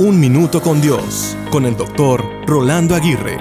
Un Minuto con Dios, con el doctor Rolando Aguirre.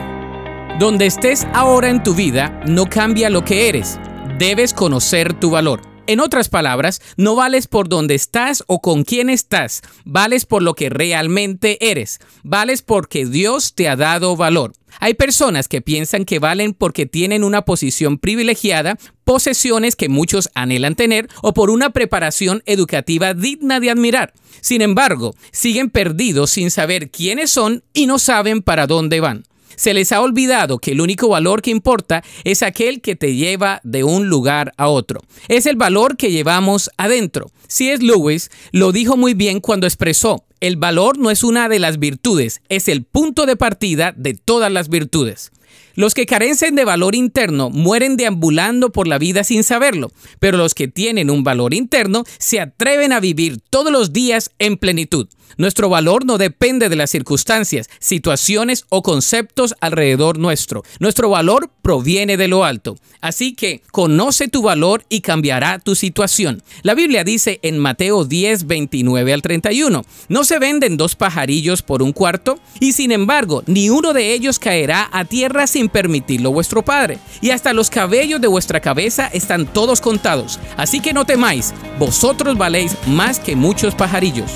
Donde estés ahora en tu vida no cambia lo que eres. Debes conocer tu valor. En otras palabras, no vales por donde estás o con quién estás, vales por lo que realmente eres, vales porque Dios te ha dado valor. Hay personas que piensan que valen porque tienen una posición privilegiada, posesiones que muchos anhelan tener o por una preparación educativa digna de admirar. Sin embargo, siguen perdidos sin saber quiénes son y no saben para dónde van. Se les ha olvidado que el único valor que importa es aquel que te lleva de un lugar a otro. Es el valor que llevamos adentro. C.S. Lewis lo dijo muy bien cuando expresó, el valor no es una de las virtudes, es el punto de partida de todas las virtudes. Los que carecen de valor interno mueren deambulando por la vida sin saberlo, pero los que tienen un valor interno se atreven a vivir todos los días en plenitud. Nuestro valor no depende de las circunstancias, situaciones o conceptos alrededor nuestro. Nuestro valor proviene de lo alto. Así que conoce tu valor y cambiará tu situación. La Biblia dice en Mateo 10, 29 al 31, ¿no se venden dos pajarillos por un cuarto? Y sin embargo, ni uno de ellos caerá a tierra sin permitirlo vuestro Padre. Y hasta los cabellos de vuestra cabeza están todos contados. Así que no temáis, vosotros valéis más que muchos pajarillos.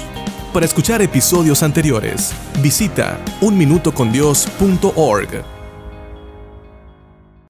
Para escuchar episodios anteriores, visita unminutocondios.org.